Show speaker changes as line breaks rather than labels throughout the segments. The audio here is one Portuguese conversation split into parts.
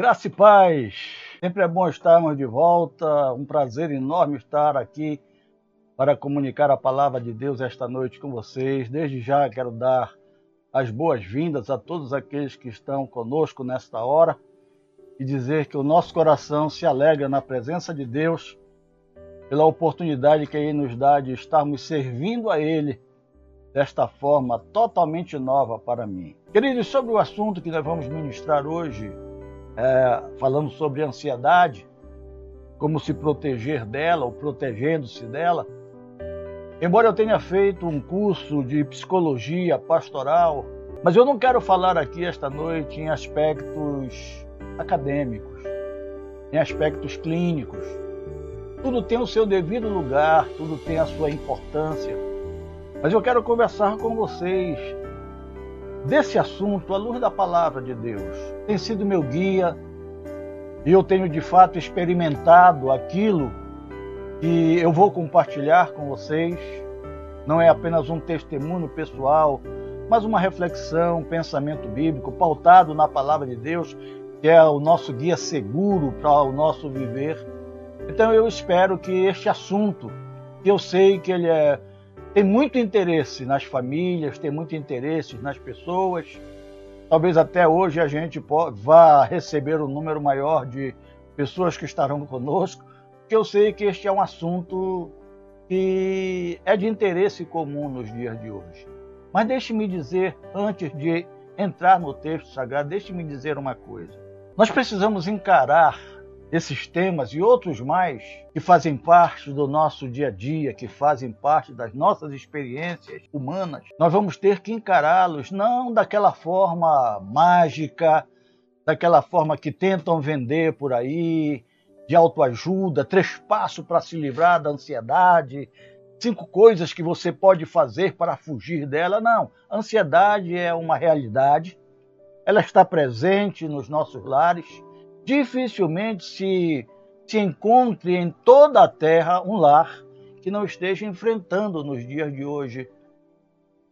Graça e paz. Sempre é bom estarmos de volta. Um prazer enorme estar aqui para comunicar a palavra de Deus esta noite com vocês. Desde já quero dar as boas-vindas a todos aqueles que estão conosco nesta hora e dizer que o nosso coração se alegra na presença de Deus pela oportunidade que Ele nos dá de estarmos servindo a Ele desta forma totalmente nova para mim. Queridos, sobre o assunto que nós vamos ministrar hoje, é, falando sobre ansiedade, como se proteger dela ou protegendo-se dela. Embora eu tenha feito um curso de psicologia pastoral, mas eu não quero falar aqui esta noite em aspectos acadêmicos, em aspectos clínicos. Tudo tem o seu devido lugar, tudo tem a sua importância. Mas eu quero conversar com vocês desse assunto à luz da palavra de Deus. Tem sido meu guia e eu tenho de fato experimentado aquilo que eu vou compartilhar com vocês. Não é apenas um testemunho pessoal, mas uma reflexão, um pensamento bíblico pautado na palavra de Deus, que é o nosso guia seguro para o nosso viver. Então eu espero que este assunto, que eu sei que ele é tem muito interesse nas famílias, tem muito interesse nas pessoas. Talvez até hoje a gente vá receber um número maior de pessoas que estarão conosco, porque eu sei que este é um assunto que é de interesse comum nos dias de hoje. Mas deixe-me dizer, antes de entrar no texto sagrado, deixe-me dizer uma coisa. Nós precisamos encarar esses temas e outros mais que fazem parte do nosso dia a dia, que fazem parte das nossas experiências humanas, nós vamos ter que encará-los não daquela forma mágica, daquela forma que tentam vender por aí, de autoajuda, três passos para se livrar da ansiedade, cinco coisas que você pode fazer para fugir dela. Não, a ansiedade é uma realidade, ela está presente nos nossos lares dificilmente se, se encontre em toda a terra um lar que não esteja enfrentando nos dias de hoje,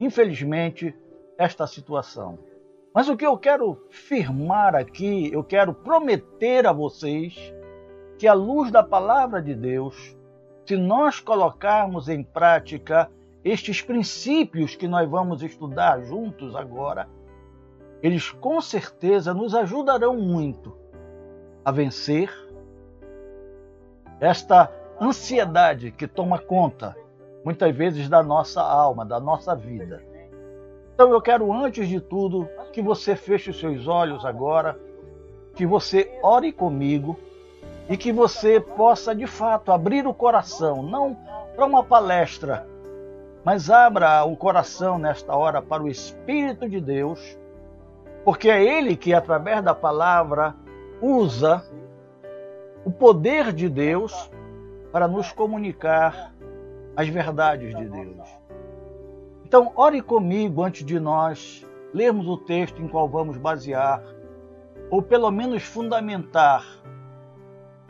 infelizmente, esta situação. Mas o que eu quero firmar aqui, eu quero prometer a vocês que, à luz da palavra de Deus, se nós colocarmos em prática estes princípios que nós vamos estudar juntos agora, eles com certeza nos ajudarão muito a vencer esta ansiedade que toma conta, muitas vezes, da nossa alma, da nossa vida. Então eu quero, antes de tudo, que você feche os seus olhos agora, que você ore comigo e que você possa, de fato, abrir o coração, não para uma palestra, mas abra o coração nesta hora para o Espírito de Deus, porque é Ele que, através da palavra, usa o poder de Deus para nos comunicar as verdades de Deus. Então, ore comigo antes de nós lermos o texto em qual vamos basear, ou pelo menos fundamentar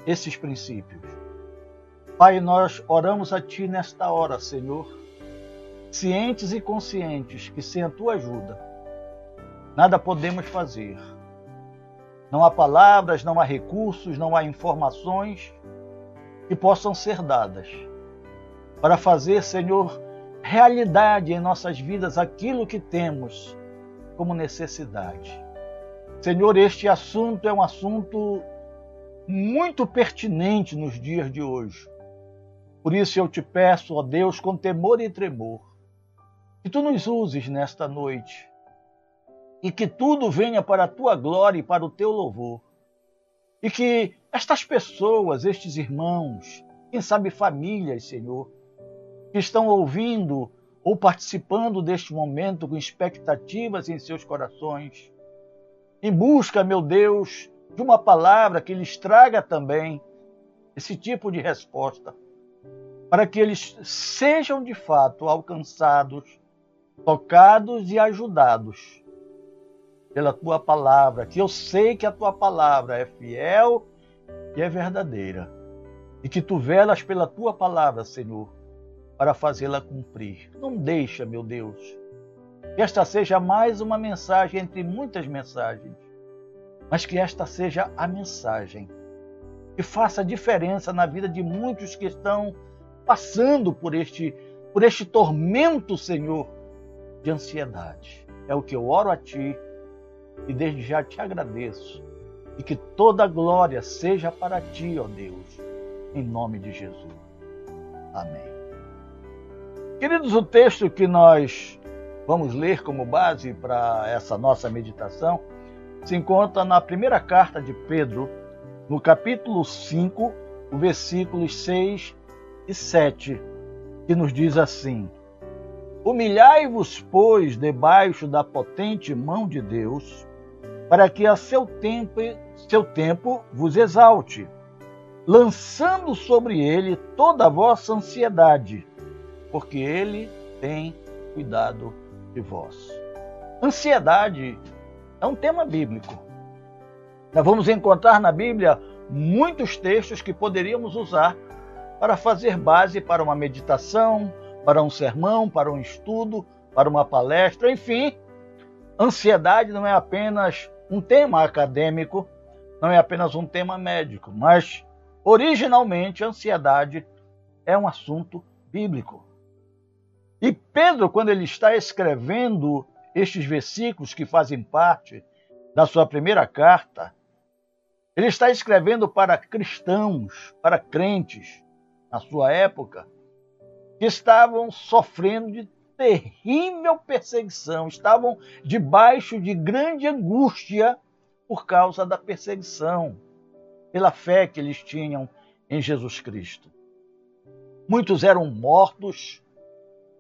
esses princípios. Pai, nós oramos a Ti nesta hora, Senhor, cientes e conscientes que sem a Tua ajuda nada podemos fazer não há palavras, não há recursos, não há informações que possam ser dadas para fazer, Senhor, realidade em nossas vidas aquilo que temos como necessidade. Senhor, este assunto é um assunto muito pertinente nos dias de hoje. Por isso eu te peço, ó Deus, com temor e tremor, que tu nos uses nesta noite e que tudo venha para a tua glória e para o teu louvor. E que estas pessoas, estes irmãos, quem sabe famílias, Senhor, que estão ouvindo ou participando deste momento com expectativas em seus corações, em busca, meu Deus, de uma palavra que lhes traga também esse tipo de resposta, para que eles sejam de fato alcançados, tocados e ajudados pela tua palavra, que eu sei que a tua palavra é fiel e é verdadeira, e que tu velas pela tua palavra, Senhor, para fazê-la cumprir. Não deixa, meu Deus, que esta seja mais uma mensagem entre muitas mensagens, mas que esta seja a mensagem que faça diferença na vida de muitos que estão passando por este por este tormento, Senhor, de ansiedade. É o que eu oro a ti e desde já te agradeço. E que toda glória seja para ti, ó Deus, em nome de Jesus. Amém. Queridos, o texto que nós vamos ler como base para essa nossa meditação se encontra na primeira carta de Pedro, no capítulo 5, o versículos 6 e 7, que nos diz assim: Humilhai-vos, pois, debaixo da potente mão de Deus, para que a seu tempo, seu tempo vos exalte, lançando sobre ele toda a vossa ansiedade, porque ele tem cuidado de vós. Ansiedade é um tema bíblico. Nós vamos encontrar na Bíblia muitos textos que poderíamos usar para fazer base para uma meditação, para um sermão, para um estudo, para uma palestra, enfim. Ansiedade não é apenas um tema acadêmico, não é apenas um tema médico, mas originalmente a ansiedade é um assunto bíblico. E Pedro, quando ele está escrevendo estes versículos que fazem parte da sua primeira carta, ele está escrevendo para cristãos, para crentes, na sua época, que estavam sofrendo de terrível perseguição, estavam debaixo de grande angústia por causa da perseguição, pela fé que eles tinham em Jesus Cristo. Muitos eram mortos,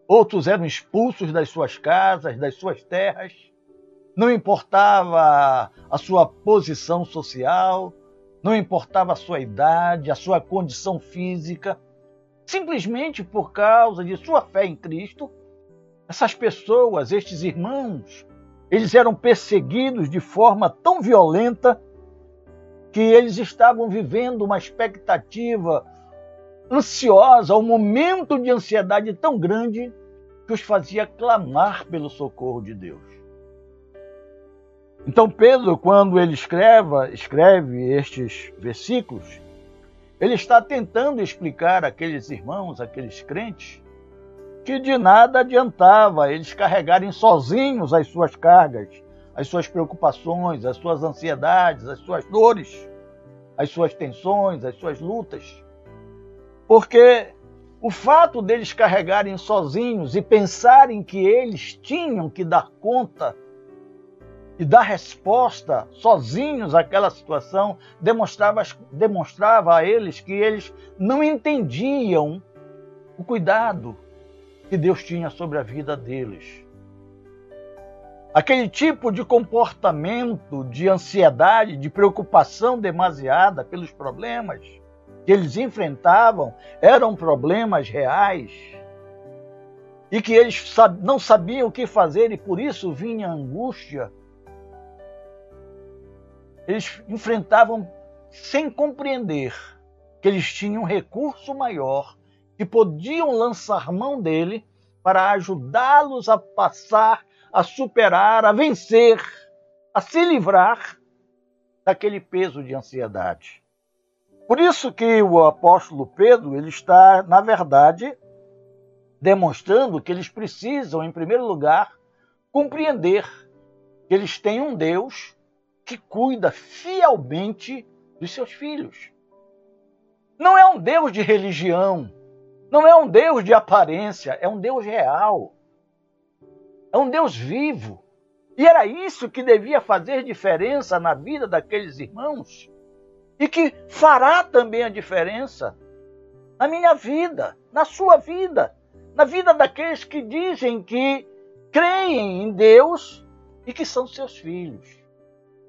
outros eram expulsos das suas casas, das suas terras. Não importava a sua posição social, não importava a sua idade, a sua condição física, simplesmente por causa de sua fé em Cristo, essas pessoas, estes irmãos, eles eram perseguidos de forma tão violenta que eles estavam vivendo uma expectativa ansiosa, um momento de ansiedade tão grande que os fazia clamar pelo socorro de Deus. Então Pedro, quando ele escreve, escreve estes versículos, ele está tentando explicar àqueles irmãos, àqueles crentes, que de nada adiantava eles carregarem sozinhos as suas cargas, as suas preocupações, as suas ansiedades, as suas dores, as suas tensões, as suas lutas. Porque o fato deles carregarem sozinhos e pensarem que eles tinham que dar conta e dar resposta sozinhos àquela situação demonstrava, demonstrava a eles que eles não entendiam o cuidado que Deus tinha sobre a vida deles. Aquele tipo de comportamento de ansiedade, de preocupação demasiada pelos problemas que eles enfrentavam eram problemas reais e que eles não sabiam o que fazer e por isso vinha angústia eles enfrentavam sem compreender que eles tinham um recurso maior que podiam lançar mão dele para ajudá-los a passar, a superar, a vencer, a se livrar daquele peso de ansiedade. Por isso que o apóstolo Pedro, ele está, na verdade, demonstrando que eles precisam, em primeiro lugar, compreender que eles têm um Deus que cuida fielmente dos seus filhos. Não é um Deus de religião, não é um Deus de aparência, é um Deus real. É um Deus vivo. E era isso que devia fazer diferença na vida daqueles irmãos e que fará também a diferença na minha vida, na sua vida, na vida daqueles que dizem que creem em Deus e que são seus filhos.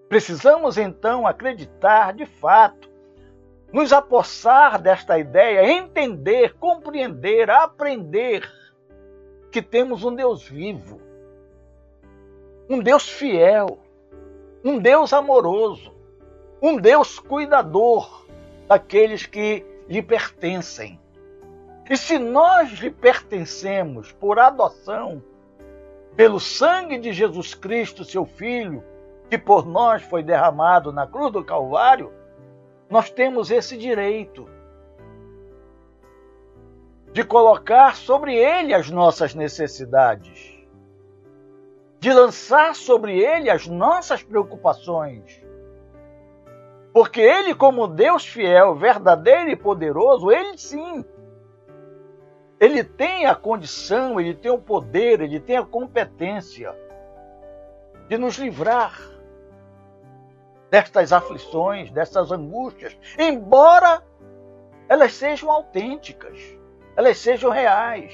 Precisamos então acreditar de fato, nos apossar desta ideia, entender, compreender, aprender que temos um Deus vivo, um Deus fiel, um Deus amoroso, um Deus cuidador daqueles que lhe pertencem. E se nós lhe pertencemos por adoção, pelo sangue de Jesus Cristo, seu Filho, que por nós foi derramado na cruz do Calvário, nós temos esse direito de colocar sobre ele as nossas necessidades, de lançar sobre ele as nossas preocupações. Porque ele, como Deus fiel, verdadeiro e poderoso, ele sim, ele tem a condição, ele tem o poder, ele tem a competência de nos livrar destas aflições, dessas angústias, embora elas sejam autênticas, elas sejam reais.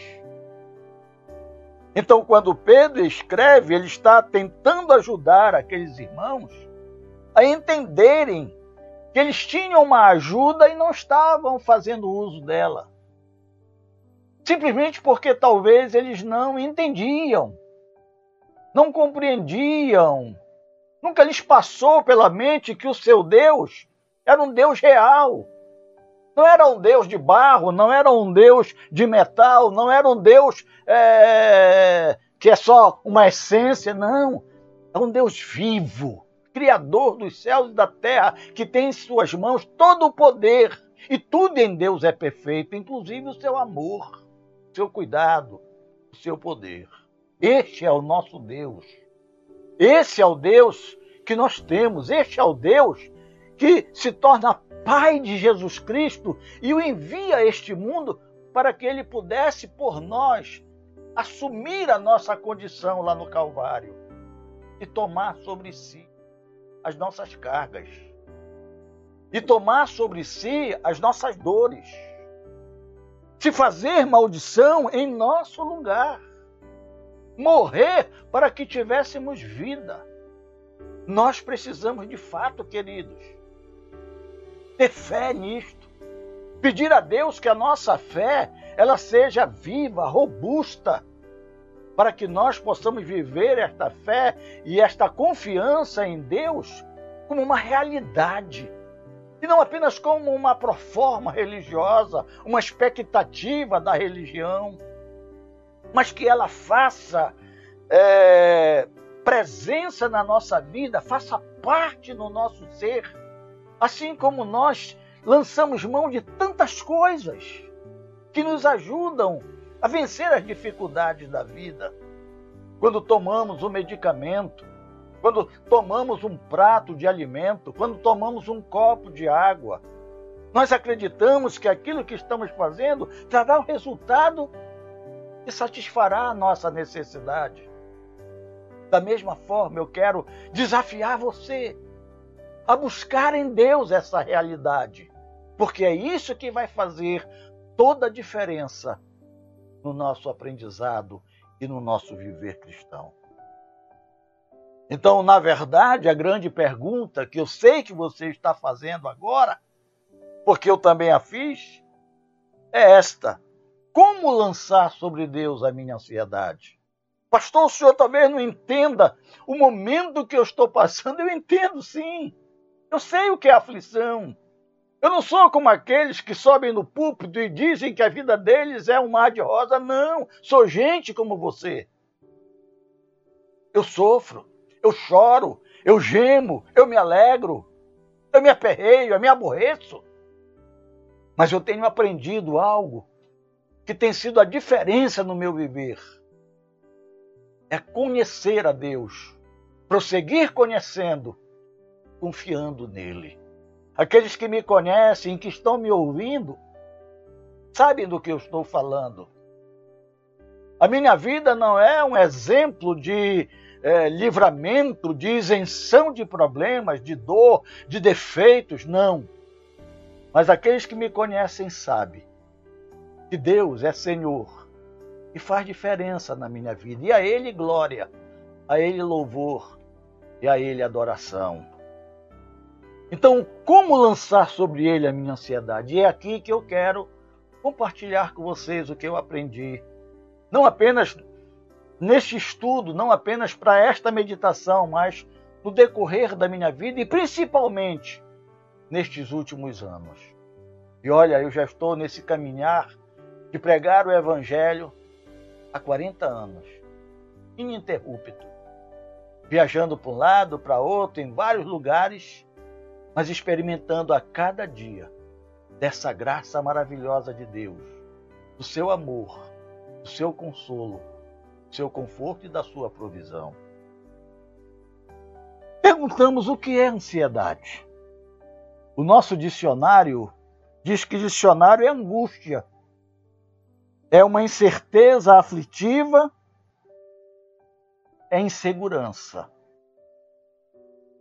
Então, quando Pedro escreve, ele está tentando ajudar aqueles irmãos a entenderem que eles tinham uma ajuda e não estavam fazendo uso dela. Simplesmente porque talvez eles não entendiam, não compreendiam Nunca lhes passou pela mente que o seu Deus era um Deus real. Não era um Deus de barro, não era um Deus de metal, não era um Deus é, que é só uma essência, não. É um Deus vivo, Criador dos céus e da terra, que tem em suas mãos todo o poder. E tudo em Deus é perfeito, inclusive o seu amor, o seu cuidado, o seu poder. Este é o nosso Deus. Esse é o Deus que nós temos, este é o Deus que se torna Pai de Jesus Cristo e o envia a este mundo para que ele pudesse, por nós, assumir a nossa condição lá no Calvário e tomar sobre si as nossas cargas, e tomar sobre si as nossas dores, se fazer maldição em nosso lugar morrer para que tivéssemos vida. Nós precisamos de fato, queridos, ter fé nisto. Pedir a Deus que a nossa fé ela seja viva, robusta, para que nós possamos viver esta fé e esta confiança em Deus como uma realidade. E não apenas como uma proforma religiosa, uma expectativa da religião mas que ela faça é, presença na nossa vida, faça parte no nosso ser, assim como nós lançamos mão de tantas coisas que nos ajudam a vencer as dificuldades da vida. Quando tomamos um medicamento, quando tomamos um prato de alimento, quando tomamos um copo de água, nós acreditamos que aquilo que estamos fazendo trará o resultado e satisfará a nossa necessidade. Da mesma forma, eu quero desafiar você a buscar em Deus essa realidade, porque é isso que vai fazer toda a diferença no nosso aprendizado e no nosso viver cristão. Então, na verdade, a grande pergunta que eu sei que você está fazendo agora, porque eu também a fiz, é esta: como lançar sobre Deus a minha ansiedade? Pastor, o senhor talvez não entenda o momento que eu estou passando. Eu entendo sim. Eu sei o que é aflição. Eu não sou como aqueles que sobem no púlpito e dizem que a vida deles é um mar de rosa. Não, sou gente como você. Eu sofro, eu choro, eu gemo, eu me alegro, eu me aperreio, eu me aborreço. Mas eu tenho aprendido algo que tem sido a diferença no meu viver é conhecer a Deus, prosseguir conhecendo, confiando nele. Aqueles que me conhecem, que estão me ouvindo, sabem do que eu estou falando. A minha vida não é um exemplo de é, livramento, de isenção de problemas, de dor, de defeitos, não. Mas aqueles que me conhecem sabem que Deus é Senhor e faz diferença na minha vida. E a Ele glória, a Ele louvor e a Ele adoração. Então, como lançar sobre Ele a minha ansiedade? E é aqui que eu quero compartilhar com vocês o que eu aprendi. Não apenas neste estudo, não apenas para esta meditação, mas no decorrer da minha vida e principalmente nestes últimos anos. E olha, eu já estou nesse caminhar de pregar o Evangelho há 40 anos, ininterrupto. viajando para um lado, para outro, em vários lugares, mas experimentando a cada dia dessa graça maravilhosa de Deus, do seu amor, do seu consolo, do seu conforto e da sua provisão. Perguntamos o que é ansiedade. O nosso dicionário diz que dicionário é angústia. É uma incerteza aflitiva, é insegurança.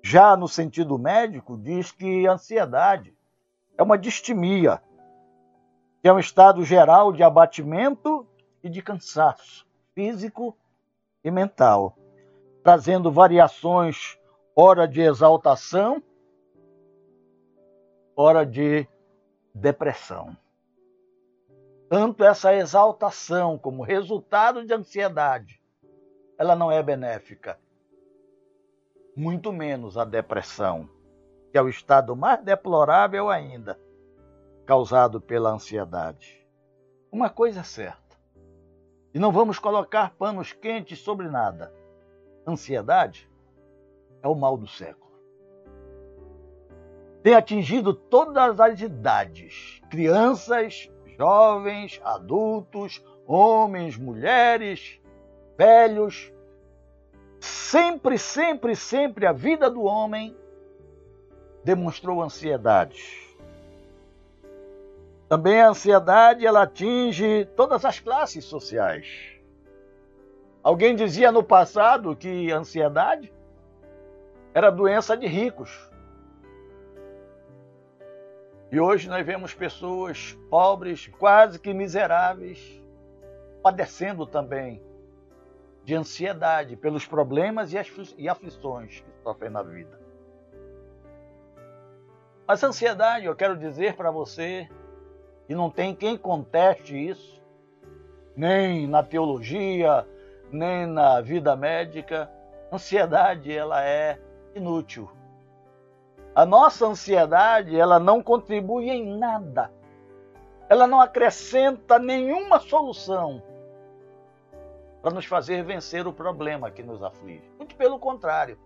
Já no sentido médico, diz que ansiedade é uma distimia, que é um estado geral de abatimento e de cansaço físico e mental, trazendo variações hora de exaltação, hora de depressão. Tanto essa exaltação como resultado de ansiedade, ela não é benéfica. Muito menos a depressão, que é o estado mais deplorável ainda, causado pela ansiedade. Uma coisa é certa, e não vamos colocar panos quentes sobre nada. Ansiedade é o mal do século. Tem atingido todas as idades: crianças, jovens, adultos, homens, mulheres, velhos. Sempre, sempre, sempre a vida do homem demonstrou ansiedade. Também a ansiedade ela atinge todas as classes sociais. Alguém dizia no passado que ansiedade era doença de ricos. E hoje nós vemos pessoas pobres, quase que miseráveis, padecendo também de ansiedade pelos problemas e aflições que sofrem na vida. Mas ansiedade, eu quero dizer para você, e não tem quem conteste isso, nem na teologia, nem na vida médica, ansiedade ela é inútil. A nossa ansiedade, ela não contribui em nada. Ela não acrescenta nenhuma solução para nos fazer vencer o problema que nos aflige. Muito pelo contrário.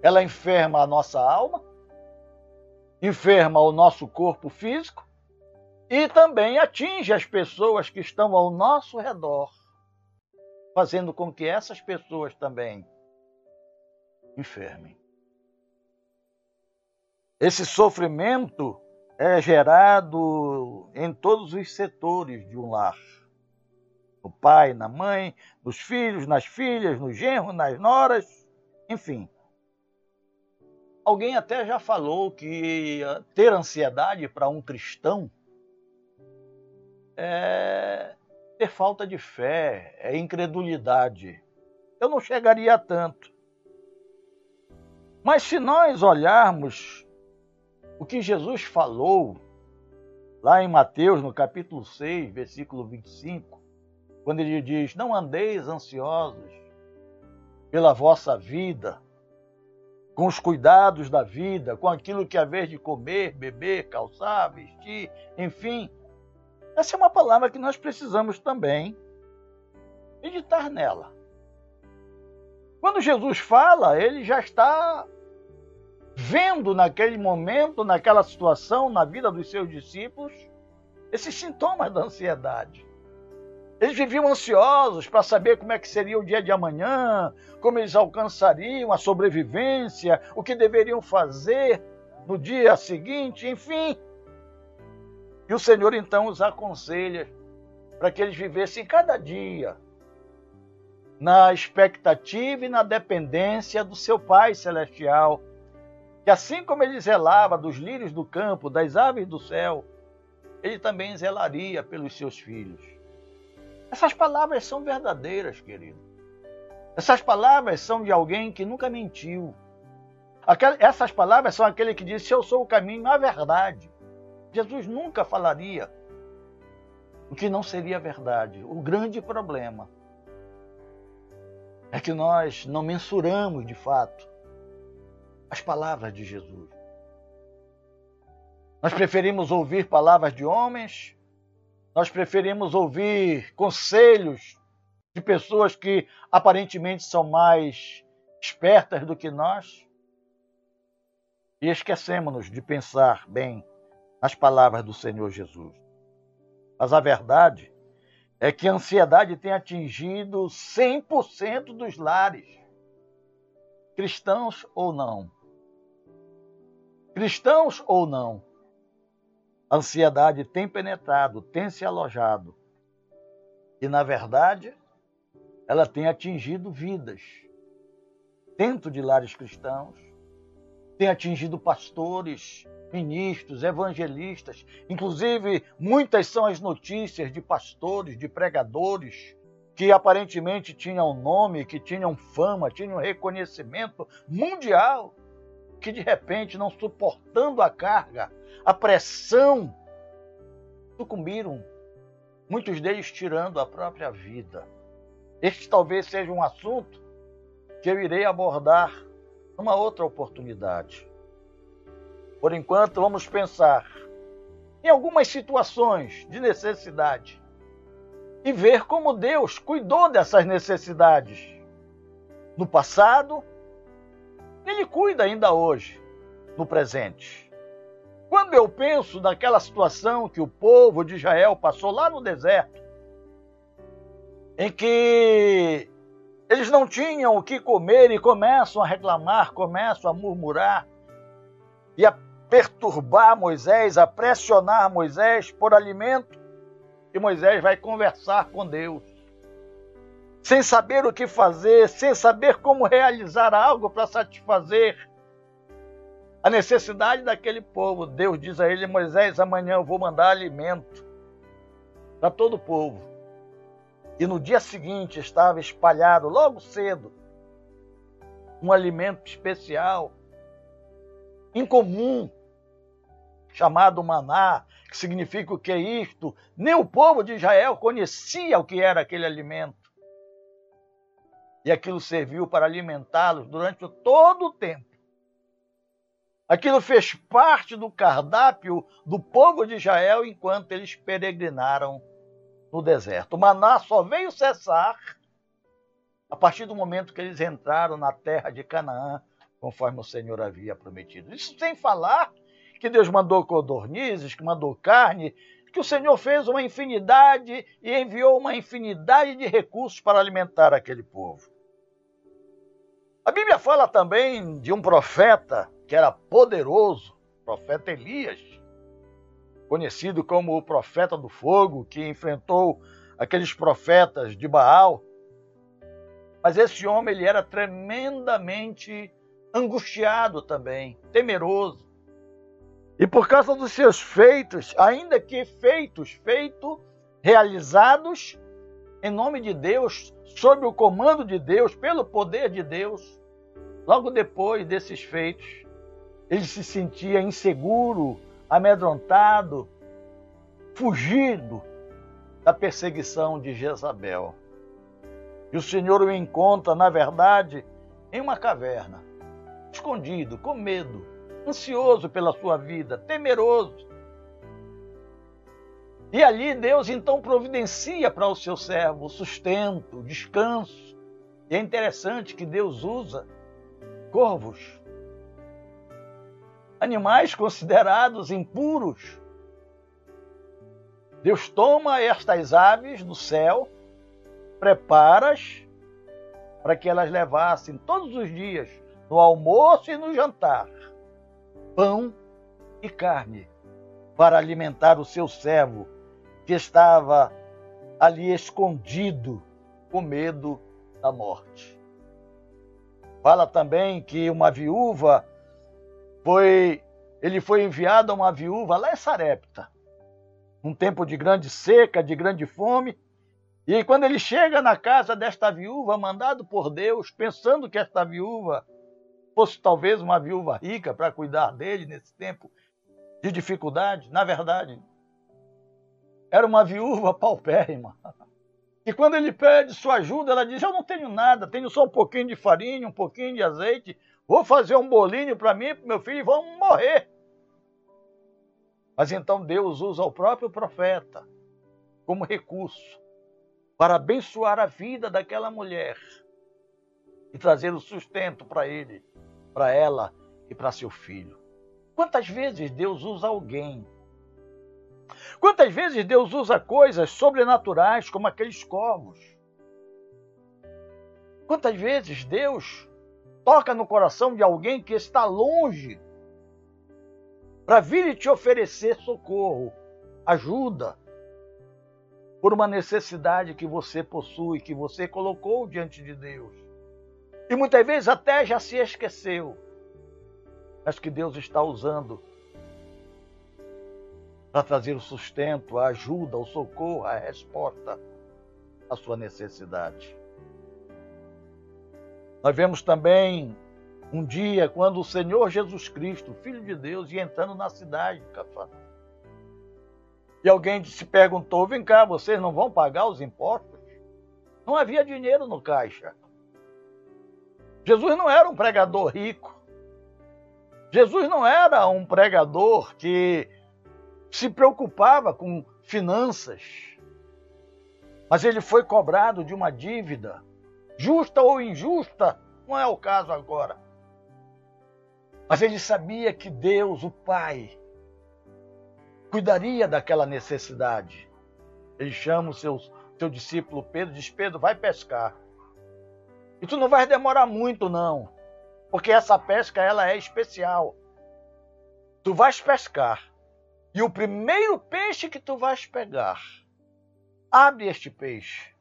Ela enferma a nossa alma, enferma o nosso corpo físico e também atinge as pessoas que estão ao nosso redor, fazendo com que essas pessoas também enfermem. Esse sofrimento é gerado em todos os setores de um lar. No pai, na mãe, nos filhos, nas filhas, no genro, nas noras, enfim. Alguém até já falou que ter ansiedade para um cristão é ter falta de fé, é incredulidade. Eu não chegaria a tanto. Mas se nós olharmos o que Jesus falou lá em Mateus, no capítulo 6, versículo 25, quando ele diz: Não andeis ansiosos pela vossa vida, com os cuidados da vida, com aquilo que haver de comer, beber, calçar, vestir, enfim. Essa é uma palavra que nós precisamos também meditar nela. Quando Jesus fala, ele já está vendo naquele momento, naquela situação, na vida dos seus discípulos, esses sintomas da ansiedade. Eles viviam ansiosos para saber como é que seria o dia de amanhã, como eles alcançariam a sobrevivência, o que deveriam fazer no dia seguinte, enfim. E o Senhor então os aconselha para que eles vivessem cada dia na expectativa e na dependência do seu Pai Celestial, que assim como ele zelava dos lírios do campo, das aves do céu, ele também zelaria pelos seus filhos. Essas palavras são verdadeiras, querido. Essas palavras são de alguém que nunca mentiu. essas palavras são aquele que disse: Eu sou o caminho, a verdade. Jesus nunca falaria o que não seria verdade. O grande problema é que nós não mensuramos de fato as palavras de Jesus. Nós preferimos ouvir palavras de homens, nós preferimos ouvir conselhos de pessoas que aparentemente são mais espertas do que nós. E esquecemos-nos de pensar bem nas palavras do Senhor Jesus. Mas a verdade é que a ansiedade tem atingido 100% dos lares, cristãos ou não. Cristãos ou não. A ansiedade tem penetrado, tem se alojado. E, na verdade, ela tem atingido vidas dentro de lares cristãos, tem atingido pastores, ministros, evangelistas, inclusive muitas são as notícias de pastores, de pregadores que aparentemente tinham nome, que tinham fama, tinham reconhecimento mundial, que de repente, não suportando a carga, a pressão, sucumbiram, muitos deles tirando a própria vida. Este talvez seja um assunto que eu irei abordar numa outra oportunidade. Por enquanto, vamos pensar em algumas situações de necessidade e ver como Deus cuidou dessas necessidades no passado, Ele cuida ainda hoje, no presente. Quando eu penso naquela situação que o povo de Israel passou lá no deserto, em que eles não tinham o que comer e começam a reclamar, começam a murmurar e a perturbar Moisés, a pressionar Moisés por alimento, e Moisés vai conversar com Deus. Sem saber o que fazer, sem saber como realizar algo para satisfazer a necessidade daquele povo. Deus diz a ele: Moisés, amanhã eu vou mandar alimento para todo o povo. E no dia seguinte estava espalhado, logo cedo, um alimento especial, incomum, chamado maná, que significa o que é isto. Nem o povo de Israel conhecia o que era aquele alimento. E aquilo serviu para alimentá-los durante todo o tempo. Aquilo fez parte do cardápio do povo de Israel enquanto eles peregrinaram no deserto. O maná só veio cessar a partir do momento que eles entraram na terra de Canaã, conforme o Senhor havia prometido. Isso sem falar que Deus mandou codornizes, que mandou carne, que o Senhor fez uma infinidade e enviou uma infinidade de recursos para alimentar aquele povo. A Bíblia fala também de um profeta que era poderoso, profeta Elias, conhecido como o profeta do fogo, que enfrentou aqueles profetas de Baal. Mas esse homem ele era tremendamente angustiado também, temeroso. E por causa dos seus feitos, ainda que feitos, feitos, realizados em nome de Deus, sob o comando de Deus, pelo poder de Deus, logo depois desses feitos, ele se sentia inseguro, amedrontado, fugido da perseguição de Jezabel. E o Senhor o encontra, na verdade, em uma caverna, escondido, com medo ansioso pela sua vida, temeroso. E ali Deus então providencia para o seu servo sustento, descanso. E é interessante que Deus usa corvos, animais considerados impuros. Deus toma estas aves do céu, prepara-as para que elas levassem todos os dias, no almoço e no jantar, pão e carne para alimentar o seu servo que estava ali escondido com medo da morte. Fala também que uma viúva foi ele foi enviado a uma viúva lá em Sarepta, num tempo de grande seca, de grande fome, e quando ele chega na casa desta viúva, mandado por Deus, pensando que esta viúva fosse talvez uma viúva rica para cuidar dele nesse tempo de dificuldade, na verdade, era uma viúva paupérrima. E quando ele pede sua ajuda, ela diz: Eu não tenho nada, tenho só um pouquinho de farinha, um pouquinho de azeite, vou fazer um bolinho para mim e para meu filho e vamos morrer. Mas então Deus usa o próprio profeta como recurso para abençoar a vida daquela mulher e trazer o sustento para ele, para ela e para seu filho. Quantas vezes Deus usa alguém? Quantas vezes Deus usa coisas sobrenaturais como aqueles corvos? Quantas vezes Deus toca no coração de alguém que está longe para vir e te oferecer socorro, ajuda, por uma necessidade que você possui, que você colocou diante de Deus. E muitas vezes até já se esqueceu, mas que Deus está usando para trazer o sustento, a ajuda, o socorro, a resposta à sua necessidade. Nós vemos também um dia quando o Senhor Jesus Cristo, Filho de Deus, ia entrando na cidade de Cafarnaum. E alguém se perguntou: vem cá, vocês não vão pagar os impostos? Não havia dinheiro no caixa. Jesus não era um pregador rico. Jesus não era um pregador que se preocupava com finanças. Mas ele foi cobrado de uma dívida, justa ou injusta, não é o caso agora. Mas ele sabia que Deus, o Pai, cuidaria daquela necessidade. Ele chama o seu, seu discípulo Pedro diz: Pedro, vai pescar. E tu não vai demorar muito, não. Porque essa pesca ela é especial. Tu vais pescar. E o primeiro peixe que tu vais pegar, abre este peixe.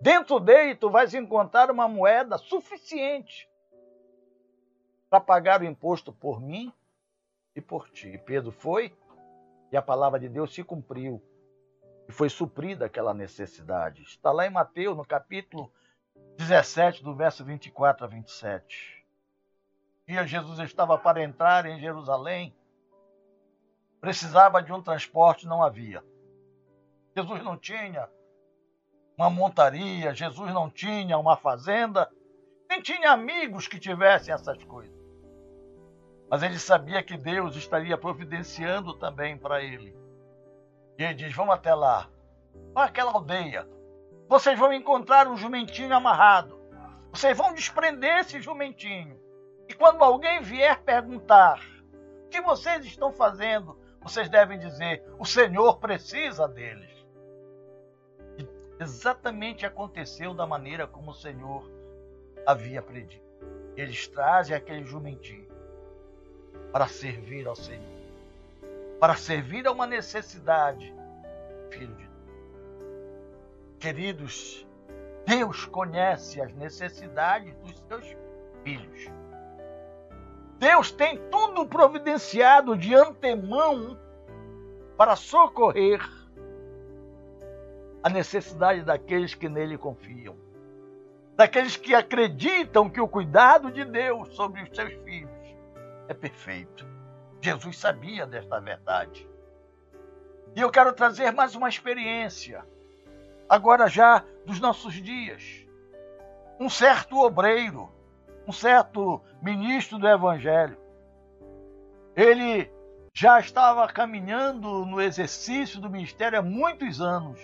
Dentro dele tu vais encontrar uma moeda suficiente para pagar o imposto por mim e por ti. E Pedro foi e a palavra de Deus se cumpriu e foi suprida aquela necessidade. Está lá em Mateus, no capítulo 17, do verso 24 a 27. E Jesus estava para entrar em Jerusalém, precisava de um transporte, não havia. Jesus não tinha uma montaria, Jesus não tinha uma fazenda, nem tinha amigos que tivessem essas coisas. Mas ele sabia que Deus estaria providenciando também para ele. E ele diz: Vamos até lá, para aquela aldeia. Vocês vão encontrar um jumentinho amarrado. Vocês vão desprender esse jumentinho. E quando alguém vier perguntar o que vocês estão fazendo, vocês devem dizer: O Senhor precisa deles. E exatamente aconteceu da maneira como o Senhor havia predito. Eles trazem aquele jumentinho para servir ao Senhor, para servir a uma necessidade, filho de Deus. Queridos, Deus conhece as necessidades dos seus filhos. Deus tem tudo providenciado de antemão para socorrer a necessidade daqueles que nele confiam, daqueles que acreditam que o cuidado de Deus sobre os seus filhos é perfeito. Jesus sabia desta verdade. E eu quero trazer mais uma experiência, agora já dos nossos dias. Um certo obreiro, um certo ministro do Evangelho, ele já estava caminhando no exercício do ministério há muitos anos.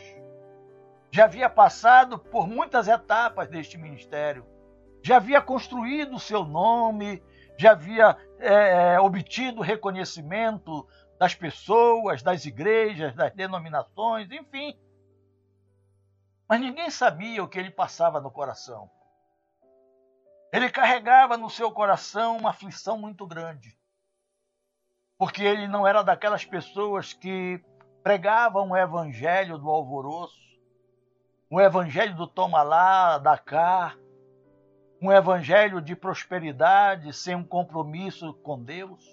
Já havia passado por muitas etapas deste ministério. Já havia construído o seu nome, já havia é, é, obtido reconhecimento das pessoas, das igrejas, das denominações, enfim. Mas ninguém sabia o que ele passava no coração. Ele carregava no seu coração uma aflição muito grande. Porque ele não era daquelas pessoas que pregavam o evangelho do alvoroço, o evangelho do toma lá, da cá, um evangelho de prosperidade sem um compromisso com Deus.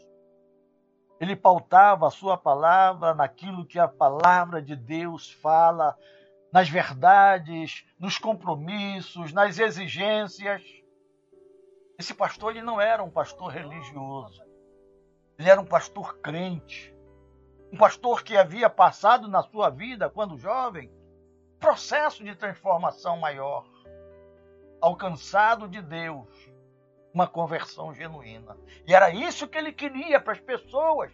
Ele pautava a sua palavra naquilo que a palavra de Deus fala, nas verdades, nos compromissos, nas exigências. Esse pastor ele não era um pastor religioso. Ele era um pastor crente. Um pastor que havia passado na sua vida, quando jovem, processo de transformação maior alcançado de Deus uma conversão genuína. E era isso que ele queria para as pessoas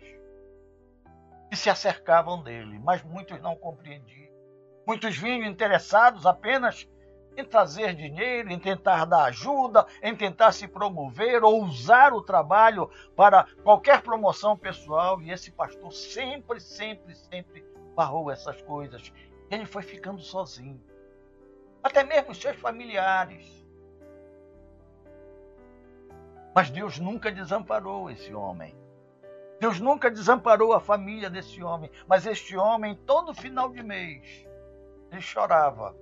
que se acercavam dele, mas muitos não compreendiam. Muitos vinham interessados apenas em trazer dinheiro, em tentar dar ajuda, em tentar se promover ou usar o trabalho para qualquer promoção pessoal. E esse pastor sempre, sempre, sempre barrou essas coisas. Ele foi ficando sozinho. Até mesmo os seus familiares. Mas Deus nunca desamparou esse homem. Deus nunca desamparou a família desse homem. Mas este homem, todo final de mês, ele chorava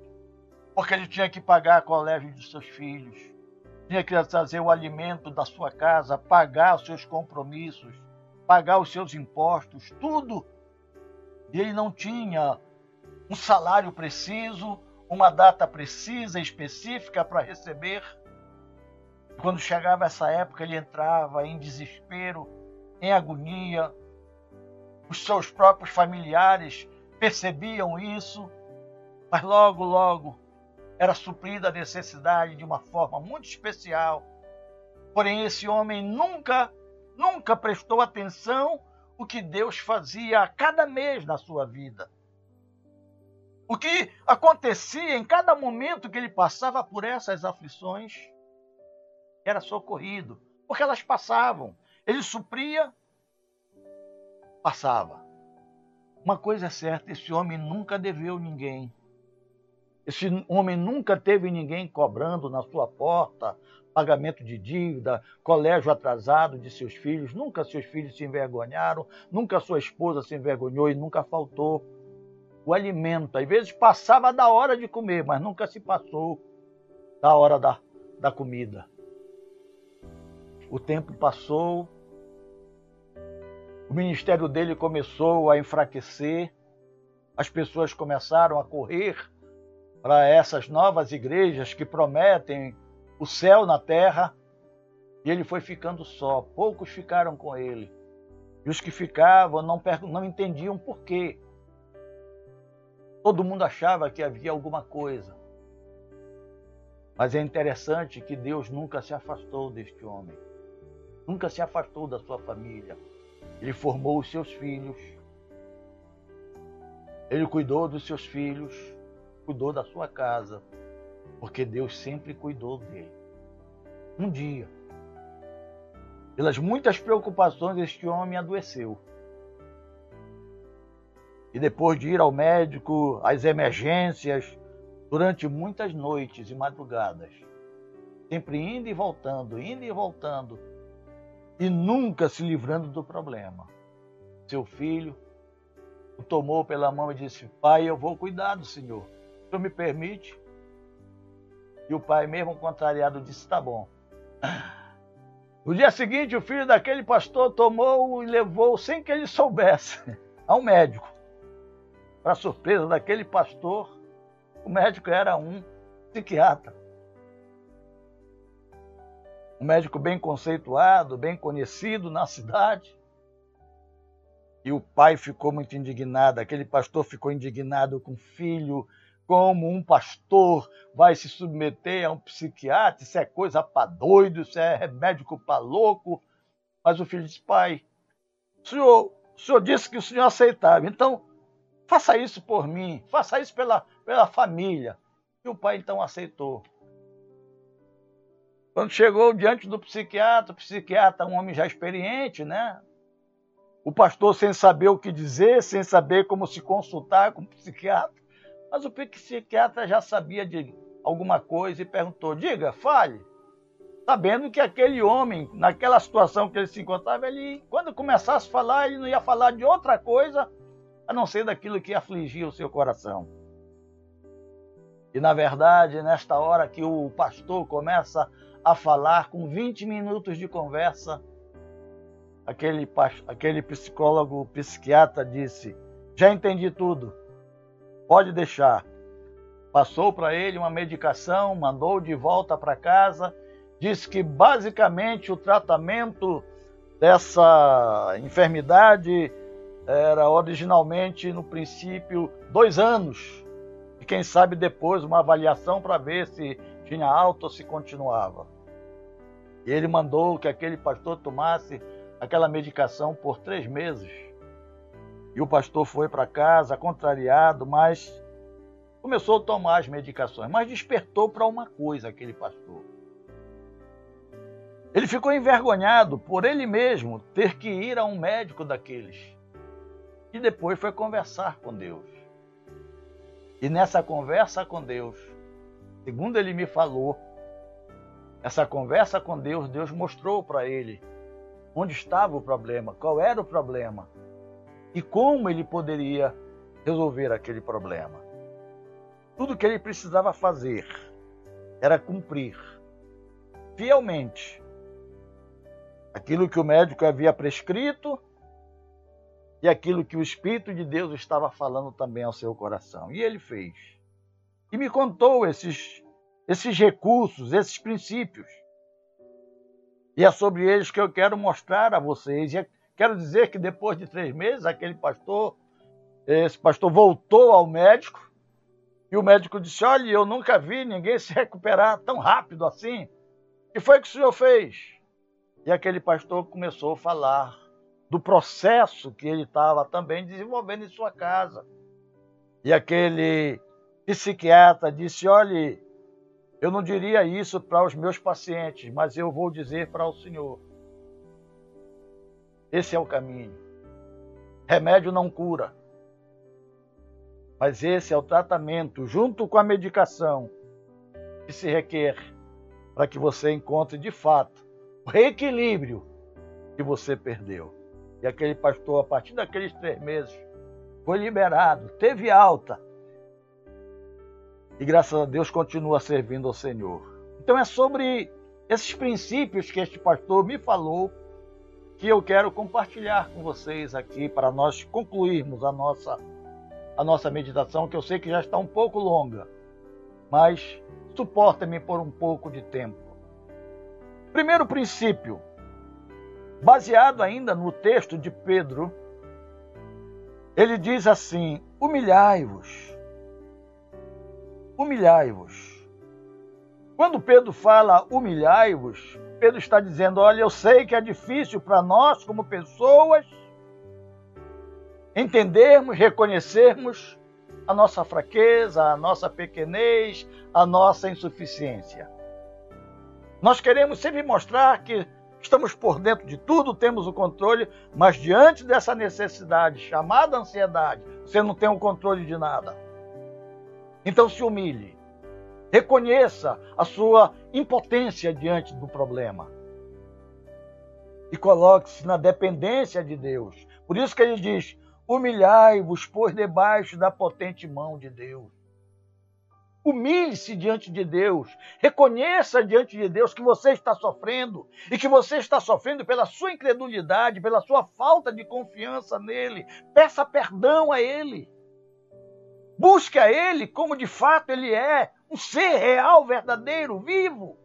porque ele tinha que pagar o colégio dos seus filhos, tinha que trazer o alimento da sua casa, pagar os seus compromissos, pagar os seus impostos, tudo. E ele não tinha um salário preciso, uma data precisa, específica para receber. Quando chegava essa época, ele entrava em desespero, em agonia. Os seus próprios familiares percebiam isso, mas logo, logo era suprida a necessidade de uma forma muito especial. Porém, esse homem nunca, nunca prestou atenção o que Deus fazia a cada mês na sua vida. O que acontecia em cada momento que ele passava por essas aflições era socorrido, porque elas passavam. Ele supria, passava. Uma coisa é certa: esse homem nunca deveu ninguém. Esse homem nunca teve ninguém cobrando na sua porta pagamento de dívida, colégio atrasado de seus filhos, nunca seus filhos se envergonharam, nunca sua esposa se envergonhou e nunca faltou o alimento. Às vezes passava da hora de comer, mas nunca se passou da hora da, da comida. O tempo passou, o ministério dele começou a enfraquecer, as pessoas começaram a correr para essas novas igrejas que prometem o céu na terra. E ele foi ficando só, poucos ficaram com ele. E os que ficavam não, não entendiam por quê. Todo mundo achava que havia alguma coisa. Mas é interessante que Deus nunca se afastou deste homem. Nunca se afastou da sua família. Ele formou os seus filhos. Ele cuidou dos seus filhos cuidou da sua casa, porque Deus sempre cuidou dele. Um dia, pelas muitas preocupações, este homem adoeceu. E depois de ir ao médico, às emergências, durante muitas noites e madrugadas, sempre indo e voltando, indo e voltando, e nunca se livrando do problema. Seu filho o tomou pela mão e disse: Pai, eu vou cuidar do Senhor senhor me permite? E o pai, mesmo contrariado, disse: Tá bom. No dia seguinte, o filho daquele pastor tomou e levou, sem que ele soubesse, ao médico. Para surpresa daquele pastor, o médico era um psiquiatra. Um médico bem conceituado, bem conhecido na cidade. E o pai ficou muito indignado, aquele pastor ficou indignado com o filho, como um pastor vai se submeter a um psiquiatra, isso é coisa para doido, isso é médico para louco. Mas o filho disse, pai, o senhor, o senhor disse que o senhor aceitava, então faça isso por mim, faça isso pela, pela família. E o pai então aceitou. Quando chegou diante do psiquiatra, o psiquiatra, um homem já experiente, né? O pastor sem saber o que dizer, sem saber como se consultar com o psiquiatra. Mas o psiquiatra já sabia de alguma coisa e perguntou: diga, fale. Sabendo que aquele homem, naquela situação que ele se encontrava, ele, quando começasse a falar, ele não ia falar de outra coisa a não ser daquilo que afligia o seu coração. E na verdade, nesta hora que o pastor começa a falar, com 20 minutos de conversa, aquele, aquele psicólogo, psiquiatra disse: Já entendi tudo. Pode deixar. Passou para ele uma medicação, mandou de volta para casa, disse que basicamente o tratamento dessa enfermidade era originalmente, no princípio, dois anos. E quem sabe depois uma avaliação para ver se tinha alta ou se continuava. E ele mandou que aquele pastor tomasse aquela medicação por três meses. E o pastor foi para casa contrariado, mas começou a tomar as medicações, mas despertou para uma coisa aquele pastor. Ele ficou envergonhado por ele mesmo ter que ir a um médico daqueles. E depois foi conversar com Deus. E nessa conversa com Deus, segundo ele me falou, essa conversa com Deus, Deus mostrou para ele onde estava o problema, qual era o problema e como ele poderia resolver aquele problema. Tudo que ele precisava fazer era cumprir fielmente aquilo que o médico havia prescrito e aquilo que o Espírito de Deus estava falando também ao seu coração. E ele fez. E me contou esses, esses recursos, esses princípios. E é sobre eles que eu quero mostrar a vocês. E quero dizer que depois de três meses, aquele pastor, esse pastor voltou ao médico e o médico disse: Olha, eu nunca vi ninguém se recuperar tão rápido assim. O que foi que o senhor fez? E aquele pastor começou a falar do processo que ele estava também desenvolvendo em sua casa. E aquele psiquiatra disse: Olhe, eu não diria isso para os meus pacientes, mas eu vou dizer para o senhor. Esse é o caminho. Remédio não cura. Mas esse é o tratamento, junto com a medicação, que se requer para que você encontre de fato o reequilíbrio que você perdeu. E aquele pastor, a partir daqueles três meses, foi liberado, teve alta. E graças a Deus continua servindo ao Senhor. Então é sobre esses princípios que este pastor me falou que eu quero compartilhar com vocês aqui para nós concluirmos a nossa a nossa meditação, que eu sei que já está um pouco longa, mas suporta-me por um pouco de tempo. Primeiro princípio, baseado ainda no texto de Pedro, ele diz assim: humilhai-vos. Humilhai-vos. Quando Pedro fala humilhai-vos, Pedro está dizendo: olha, eu sei que é difícil para nós, como pessoas, entendermos, reconhecermos a nossa fraqueza, a nossa pequenez, a nossa insuficiência. Nós queremos sempre mostrar que estamos por dentro de tudo, temos o controle, mas diante dessa necessidade chamada ansiedade, você não tem o controle de nada. Então se humilhe. Reconheça a sua impotência diante do problema. E coloque-se na dependência de Deus. Por isso que ele diz: humilhai-vos, por debaixo da potente mão de Deus. Humilhe-se diante de Deus. Reconheça diante de Deus que você está sofrendo e que você está sofrendo pela sua incredulidade, pela sua falta de confiança nele. Peça perdão a ele. Busque a ele como de fato ele é, um ser real, verdadeiro, vivo,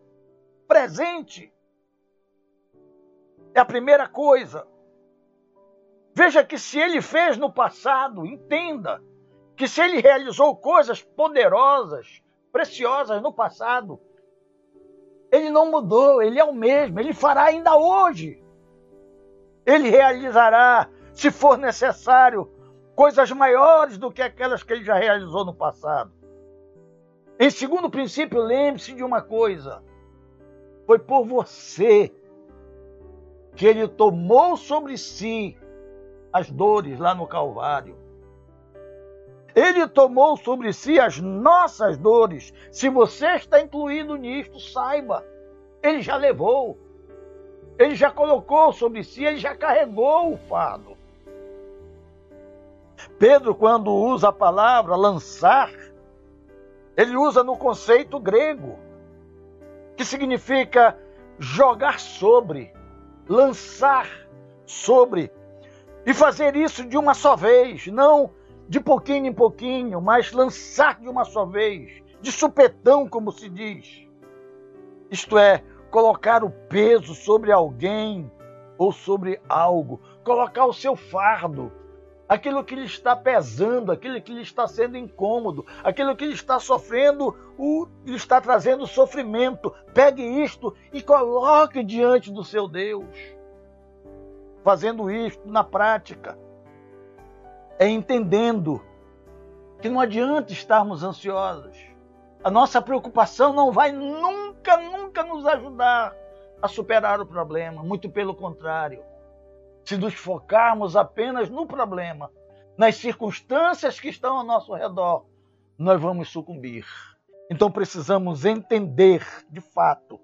presente. É a primeira coisa. Veja que se ele fez no passado, entenda que se ele realizou coisas poderosas, preciosas no passado, ele não mudou, ele é o mesmo, ele fará ainda hoje. Ele realizará, se for necessário, coisas maiores do que aquelas que ele já realizou no passado. Em segundo princípio, lembre-se de uma coisa: foi por você que ele tomou sobre si as dores lá no Calvário. Ele tomou sobre si as nossas dores. Se você está incluído nisto, saiba, ele já levou. Ele já colocou sobre si, ele já carregou o fardo. Pedro, quando usa a palavra lançar, ele usa no conceito grego, que significa jogar sobre, lançar sobre, e fazer isso de uma só vez, não de pouquinho em pouquinho, mas lançar de uma só vez, de supetão, como se diz. Isto é, colocar o peso sobre alguém ou sobre algo, colocar o seu fardo, aquilo que lhe está pesando, aquilo que lhe está sendo incômodo, aquilo que lhe está sofrendo, o, lhe está trazendo sofrimento. Pegue isto e coloque diante do seu Deus. Fazendo isto na prática, é entendendo que não adianta estarmos ansiosos. A nossa preocupação não vai nunca, nunca nos ajudar a superar o problema, muito pelo contrário. Se nos focarmos apenas no problema, nas circunstâncias que estão ao nosso redor, nós vamos sucumbir. Então precisamos entender, de fato,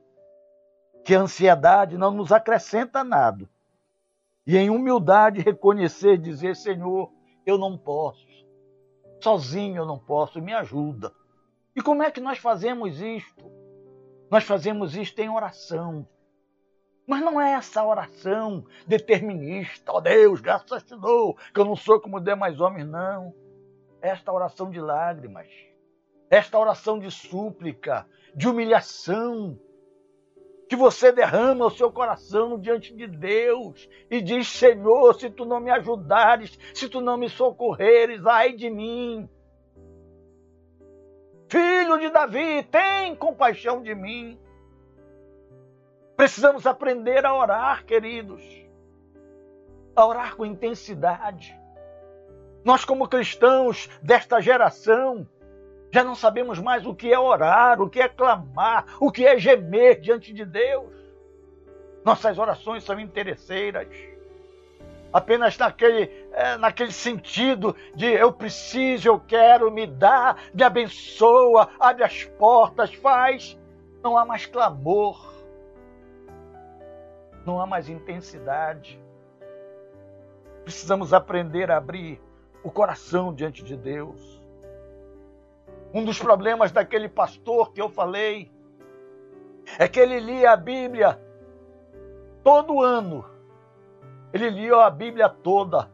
que a ansiedade não nos acrescenta nada. E em humildade reconhecer, dizer: Senhor, eu não posso. Sozinho eu não posso, me ajuda. E como é que nós fazemos isto? Nós fazemos isto em oração. Mas não é essa oração determinista, ó oh Deus, graças te dou, que eu não sou como demais homens, não. Esta oração de lágrimas, esta oração de súplica, de humilhação, que você derrama o seu coração diante de Deus e diz: Senhor, se tu não me ajudares, se tu não me socorreres, ai de mim. Filho de Davi, tem compaixão de mim. Precisamos aprender a orar, queridos, a orar com intensidade. Nós, como cristãos desta geração, já não sabemos mais o que é orar, o que é clamar, o que é gemer diante de Deus. Nossas orações são interesseiras. Apenas naquele, é, naquele sentido de eu preciso, eu quero, me dá, me abençoa, abre as portas, faz. Não há mais clamor. Não há mais intensidade. Precisamos aprender a abrir o coração diante de Deus um dos problemas daquele pastor que eu falei é que ele lia a Bíblia todo ano. Ele lia a Bíblia toda.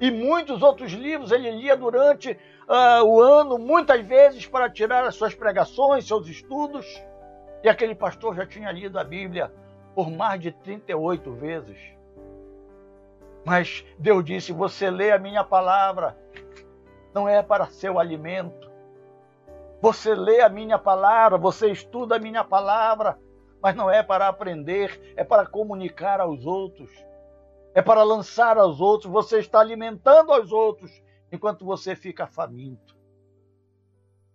E muitos outros livros ele lia durante uh, o ano, muitas vezes para tirar as suas pregações, seus estudos. E aquele pastor já tinha lido a Bíblia por mais de 38 vezes. Mas Deus disse: Você lê a minha palavra, não é para seu alimento, você lê a minha palavra, você estuda a minha palavra, mas não é para aprender, é para comunicar aos outros, é para lançar aos outros. Você está alimentando aos outros enquanto você fica faminto.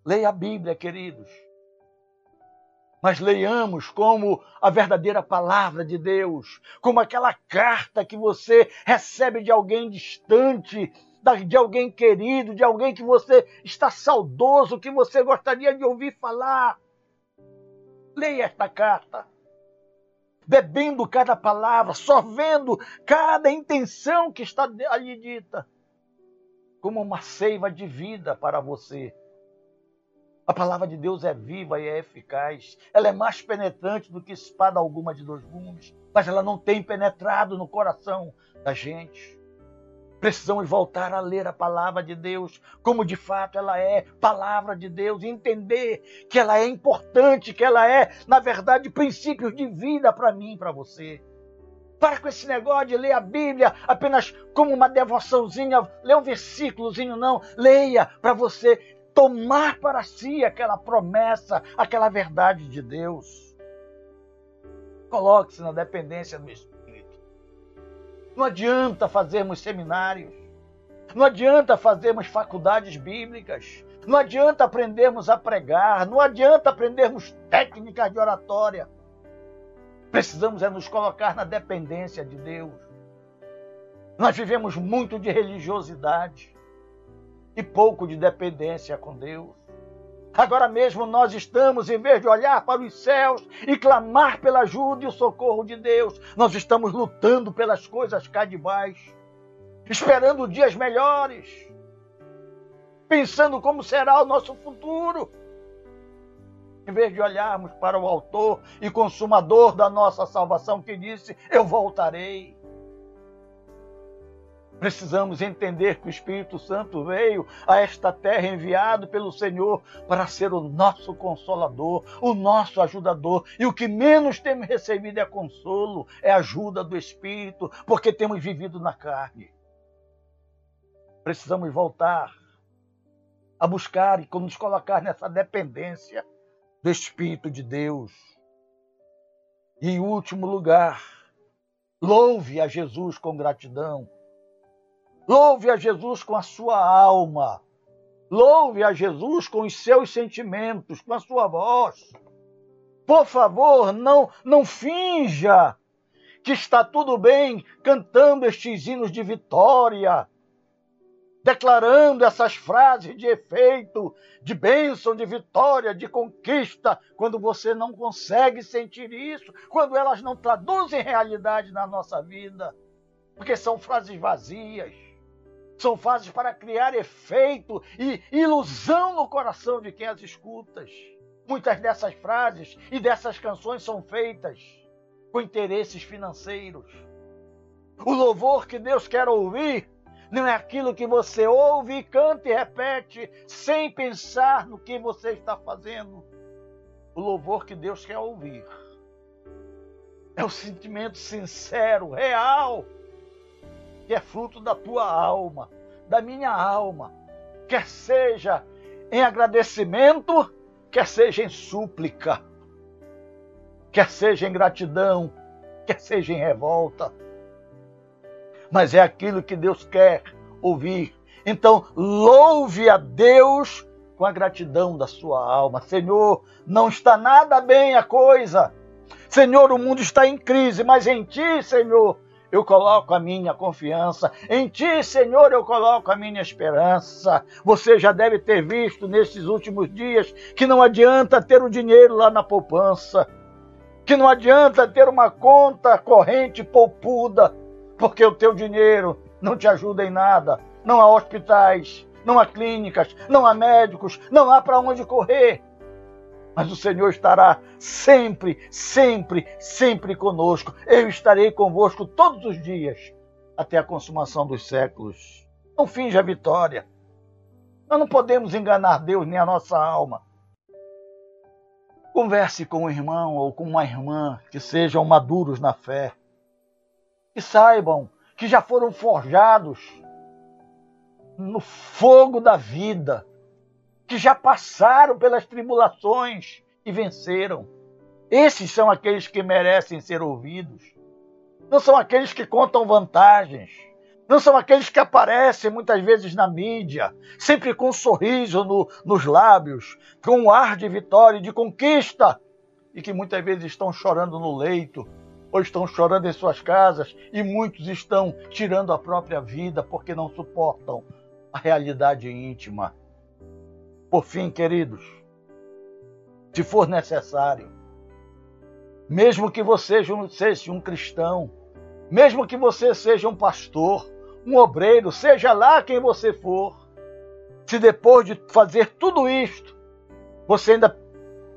Leia a Bíblia, queridos. Mas leiamos como a verdadeira palavra de Deus, como aquela carta que você recebe de alguém distante de alguém querido, de alguém que você está saudoso, que você gostaria de ouvir falar. Leia esta carta. Bebendo cada palavra, sorvendo cada intenção que está ali dita, como uma seiva de vida para você. A palavra de Deus é viva e é eficaz. Ela é mais penetrante do que espada alguma de dois gumes, mas ela não tem penetrado no coração da gente. Precisamos voltar a ler a palavra de Deus como de fato ela é, palavra de Deus, e entender que ela é importante, que ela é, na verdade, princípios de vida para mim e para você. Para com esse negócio de ler a Bíblia apenas como uma devoçãozinha, ler um versículozinho, não. Leia para você tomar para si aquela promessa, aquela verdade de Deus. Coloque-se na dependência do Espírito. Não adianta fazermos seminários, não adianta fazermos faculdades bíblicas, não adianta aprendermos a pregar, não adianta aprendermos técnicas de oratória. Precisamos é nos colocar na dependência de Deus. Nós vivemos muito de religiosidade e pouco de dependência com Deus. Agora mesmo nós estamos, em vez de olhar para os céus e clamar pela ajuda e o socorro de Deus, nós estamos lutando pelas coisas cá de baixo, esperando dias melhores, pensando como será o nosso futuro. Em vez de olharmos para o Autor e Consumador da nossa salvação, que disse: Eu voltarei. Precisamos entender que o Espírito Santo veio a esta terra enviado pelo Senhor para ser o nosso consolador, o nosso ajudador. E o que menos temos recebido é consolo, é ajuda do Espírito, porque temos vivido na carne. Precisamos voltar a buscar e nos colocar nessa dependência do Espírito de Deus. E em último lugar, louve a Jesus com gratidão Louve a Jesus com a sua alma. Louve a Jesus com os seus sentimentos, com a sua voz. Por favor, não, não finja que está tudo bem cantando estes hinos de vitória, declarando essas frases de efeito, de bênção, de vitória, de conquista, quando você não consegue sentir isso, quando elas não traduzem realidade na nossa vida, porque são frases vazias. São frases para criar efeito e ilusão no coração de quem as escuta. Muitas dessas frases e dessas canções são feitas com interesses financeiros. O louvor que Deus quer ouvir não é aquilo que você ouve, canta e repete sem pensar no que você está fazendo. O louvor que Deus quer ouvir é o sentimento sincero, real, que é fruto da tua alma, da minha alma, quer seja em agradecimento, quer seja em súplica, quer seja em gratidão, quer seja em revolta mas é aquilo que Deus quer ouvir. Então, louve a Deus com a gratidão da sua alma. Senhor, não está nada bem a coisa. Senhor, o mundo está em crise, mas em Ti, Senhor, eu coloco a minha confiança. Em Ti, Senhor, eu coloco a minha esperança. Você já deve ter visto nesses últimos dias que não adianta ter o dinheiro lá na poupança, que não adianta ter uma conta corrente poupuda, porque o teu dinheiro não te ajuda em nada. Não há hospitais, não há clínicas, não há médicos, não há para onde correr. Mas o Senhor estará sempre, sempre, sempre conosco. Eu estarei convosco todos os dias, até a consumação dos séculos. Não finja a vitória. Nós não podemos enganar Deus nem a nossa alma. Converse com um irmão ou com uma irmã que sejam maduros na fé e saibam que já foram forjados no fogo da vida, que já passaram pelas tribulações e venceram. Esses são aqueles que merecem ser ouvidos. Não são aqueles que contam vantagens. Não são aqueles que aparecem muitas vezes na mídia, sempre com um sorriso no, nos lábios, com um ar de vitória e de conquista, e que muitas vezes estão chorando no leito, ou estão chorando em suas casas e muitos estão tirando a própria vida porque não suportam a realidade íntima. Por fim, queridos, se for necessário, mesmo que você seja um cristão, mesmo que você seja um pastor, um obreiro, seja lá quem você for, se depois de fazer tudo isto, você ainda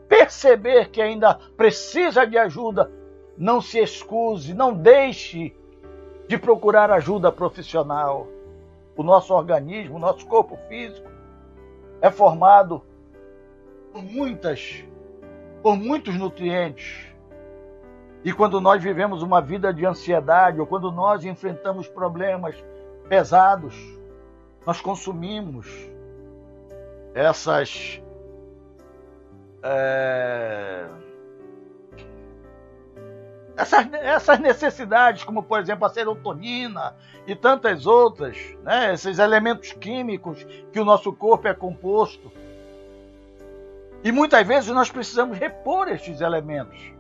perceber que ainda precisa de ajuda, não se excuse, não deixe de procurar ajuda profissional. O nosso organismo, o nosso corpo físico é formado por muitas por muitos nutrientes. E quando nós vivemos uma vida de ansiedade ou quando nós enfrentamos problemas pesados, nós consumimos essas é, essas, essas necessidades, como por exemplo a serotonina e tantas outras, né, esses elementos químicos que o nosso corpo é composto. E muitas vezes nós precisamos repor estes elementos.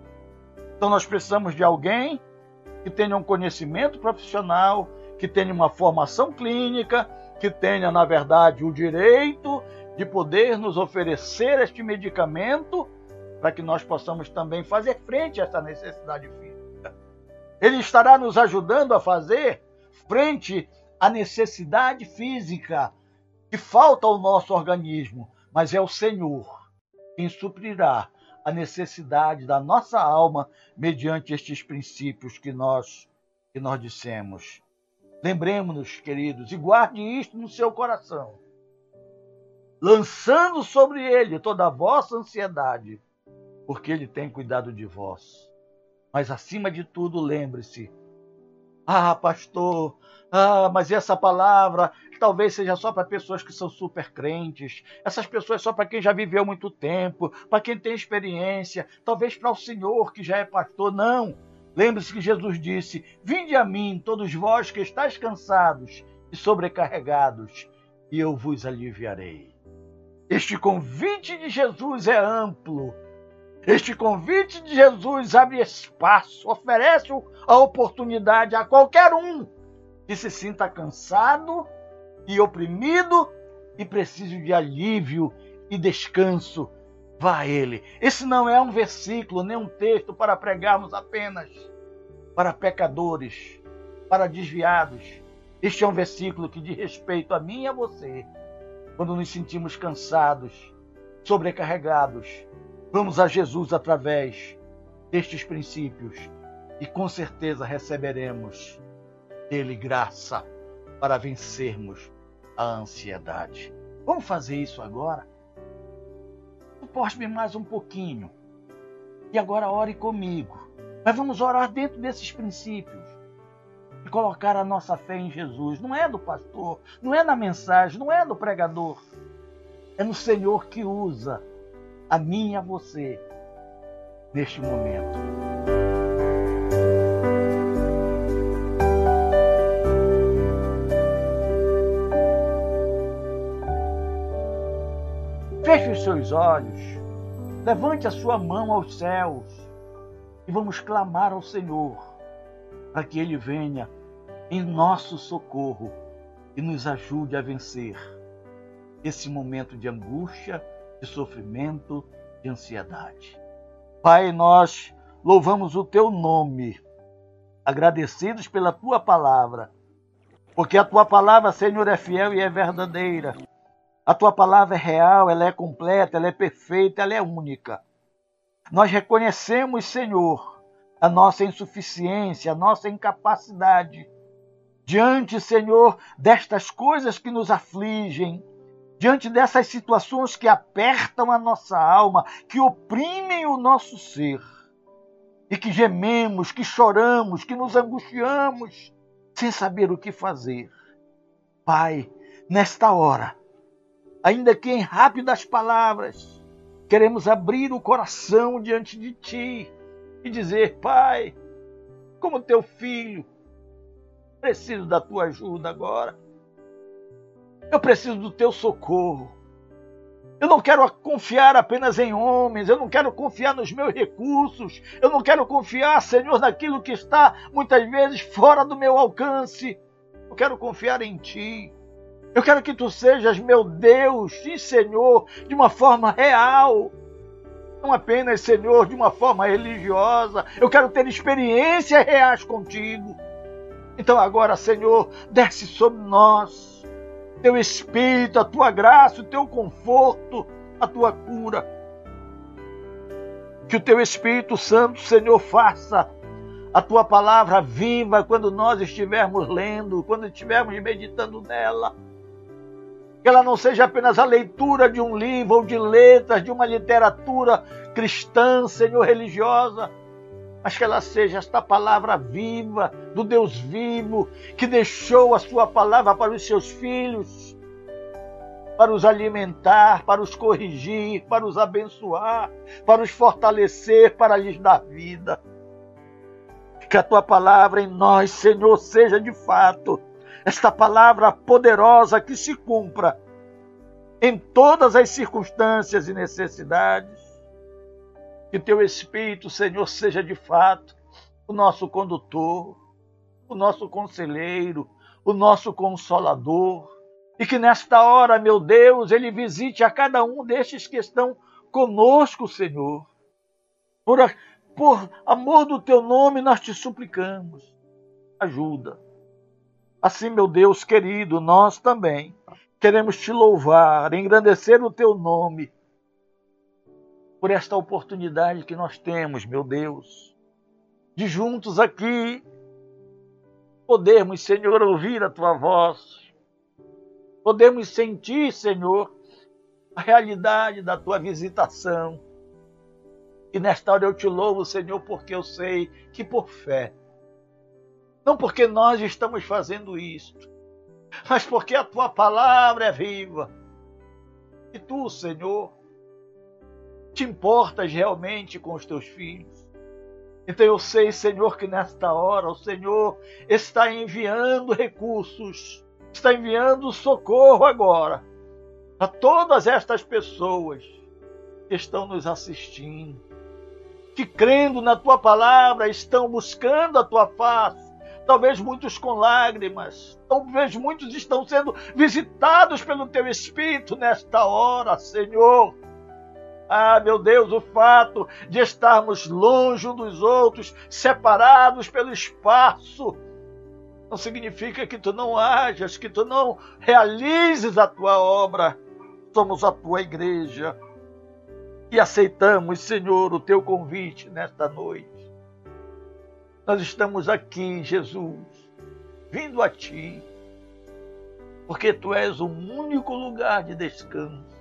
Então nós precisamos de alguém que tenha um conhecimento profissional, que tenha uma formação clínica, que tenha, na verdade, o direito de poder nos oferecer este medicamento para que nós possamos também fazer frente a essa necessidade física. Ele estará nos ajudando a fazer frente à necessidade física que falta ao nosso organismo, mas é o Senhor quem suprirá a necessidade da nossa alma mediante estes princípios que nós que nós dissemos. Lembremos-nos, queridos, e guarde isto no seu coração, lançando sobre ele toda a vossa ansiedade, porque Ele tem cuidado de vós. Mas acima de tudo, lembre-se: ah, pastor, ah, mas essa palavra talvez seja só para pessoas que são super crentes, essas pessoas só para quem já viveu muito tempo, para quem tem experiência, talvez para o Senhor que já é pastor. Não! Lembre-se que Jesus disse: Vinde a mim, todos vós que estáis cansados e sobrecarregados, e eu vos aliviarei. Este convite de Jesus é amplo. Este convite de Jesus abre espaço, oferece a oportunidade a qualquer um que se sinta cansado e oprimido e precise de alívio e descanso. Vá a Ele. Esse não é um versículo, nem um texto para pregarmos apenas para pecadores, para desviados. Este é um versículo que diz respeito a mim e a você. Quando nos sentimos cansados, sobrecarregados, vamos a Jesus através destes princípios e com certeza receberemos dele graça para vencermos a ansiedade. Vamos fazer isso agora? Suporte-me mais um pouquinho. E agora ore comigo. Mas vamos orar dentro desses princípios. E colocar a nossa fé em Jesus. Não é do pastor, não é na mensagem, não é do pregador. É no Senhor que usa a mim e a você neste momento. Feche os seus olhos, levante a sua mão aos céus e vamos clamar ao Senhor para que Ele venha em nosso socorro e nos ajude a vencer esse momento de angústia, de sofrimento, de ansiedade. Pai, nós louvamos o teu nome, agradecidos pela tua palavra, porque a tua palavra, Senhor, é fiel e é verdadeira. A tua palavra é real, ela é completa, ela é perfeita, ela é única. Nós reconhecemos, Senhor, a nossa insuficiência, a nossa incapacidade. Diante, Senhor, destas coisas que nos afligem, diante dessas situações que apertam a nossa alma, que oprimem o nosso ser, e que gememos, que choramos, que nos angustiamos, sem saber o que fazer. Pai, nesta hora, ainda que em rápidas palavras, queremos abrir o coração diante de Ti e dizer: Pai, como teu filho, preciso da tua ajuda agora. Eu preciso do teu socorro. Eu não quero confiar apenas em homens, eu não quero confiar nos meus recursos, eu não quero confiar, Senhor, naquilo que está muitas vezes fora do meu alcance. Eu quero confiar em Ti. Eu quero que tu sejas meu Deus e Senhor de uma forma real. Não apenas, Senhor, de uma forma religiosa. Eu quero ter experiências reais contigo. Então agora, Senhor, desce sobre nós teu espírito, a tua graça, o teu conforto, a tua cura. Que o teu Espírito Santo, Senhor, faça a tua palavra viva quando nós estivermos lendo, quando estivermos meditando nela que ela não seja apenas a leitura de um livro ou de letras, de uma literatura cristã, Senhor, religiosa, mas que ela seja esta palavra viva do Deus vivo, que deixou a sua palavra para os seus filhos, para os alimentar, para os corrigir, para os abençoar, para os fortalecer, para lhes dar vida. Que a tua palavra em nós, Senhor, seja de fato esta palavra poderosa que se cumpra em todas as circunstâncias e necessidades. Que teu Espírito, Senhor, seja de fato o nosso condutor, o nosso conselheiro, o nosso consolador. E que nesta hora, meu Deus, ele visite a cada um destes que estão conosco, Senhor. Por, por amor do teu nome, nós te suplicamos. Ajuda Assim, meu Deus querido, nós também queremos te louvar, engrandecer o teu nome por esta oportunidade que nós temos, meu Deus, de juntos aqui podermos, Senhor, ouvir a tua voz, podemos sentir, Senhor, a realidade da tua visitação. E nesta hora eu te louvo, Senhor, porque eu sei que por fé não porque nós estamos fazendo isto, mas porque a tua palavra é viva. E tu, Senhor, te importas realmente com os teus filhos. Então eu sei, Senhor, que nesta hora o Senhor está enviando recursos, está enviando socorro agora a todas estas pessoas que estão nos assistindo, que crendo na tua palavra estão buscando a tua face. Talvez muitos com lágrimas, talvez muitos estão sendo visitados pelo teu Espírito nesta hora, Senhor. Ah, meu Deus, o fato de estarmos longe uns dos outros, separados pelo espaço, não significa que tu não hajas, que tu não realizes a tua obra. Somos a tua igreja e aceitamos, Senhor, o teu convite nesta noite. Nós estamos aqui, Jesus, vindo a ti, porque tu és o único lugar de descanso.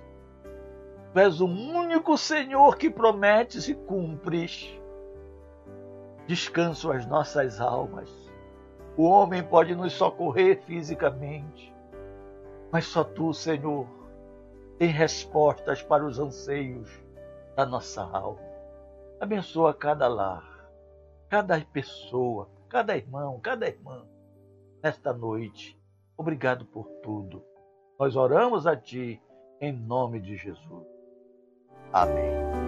Tu és o único Senhor que prometes e cumpres. Descanso às nossas almas o homem pode nos socorrer fisicamente, mas só tu, Senhor, tem respostas para os anseios da nossa alma. Abençoa cada lar, cada pessoa, cada irmão, cada irmã, nesta noite. Obrigado por tudo. Nós oramos a Ti em nome de Jesus. Amém.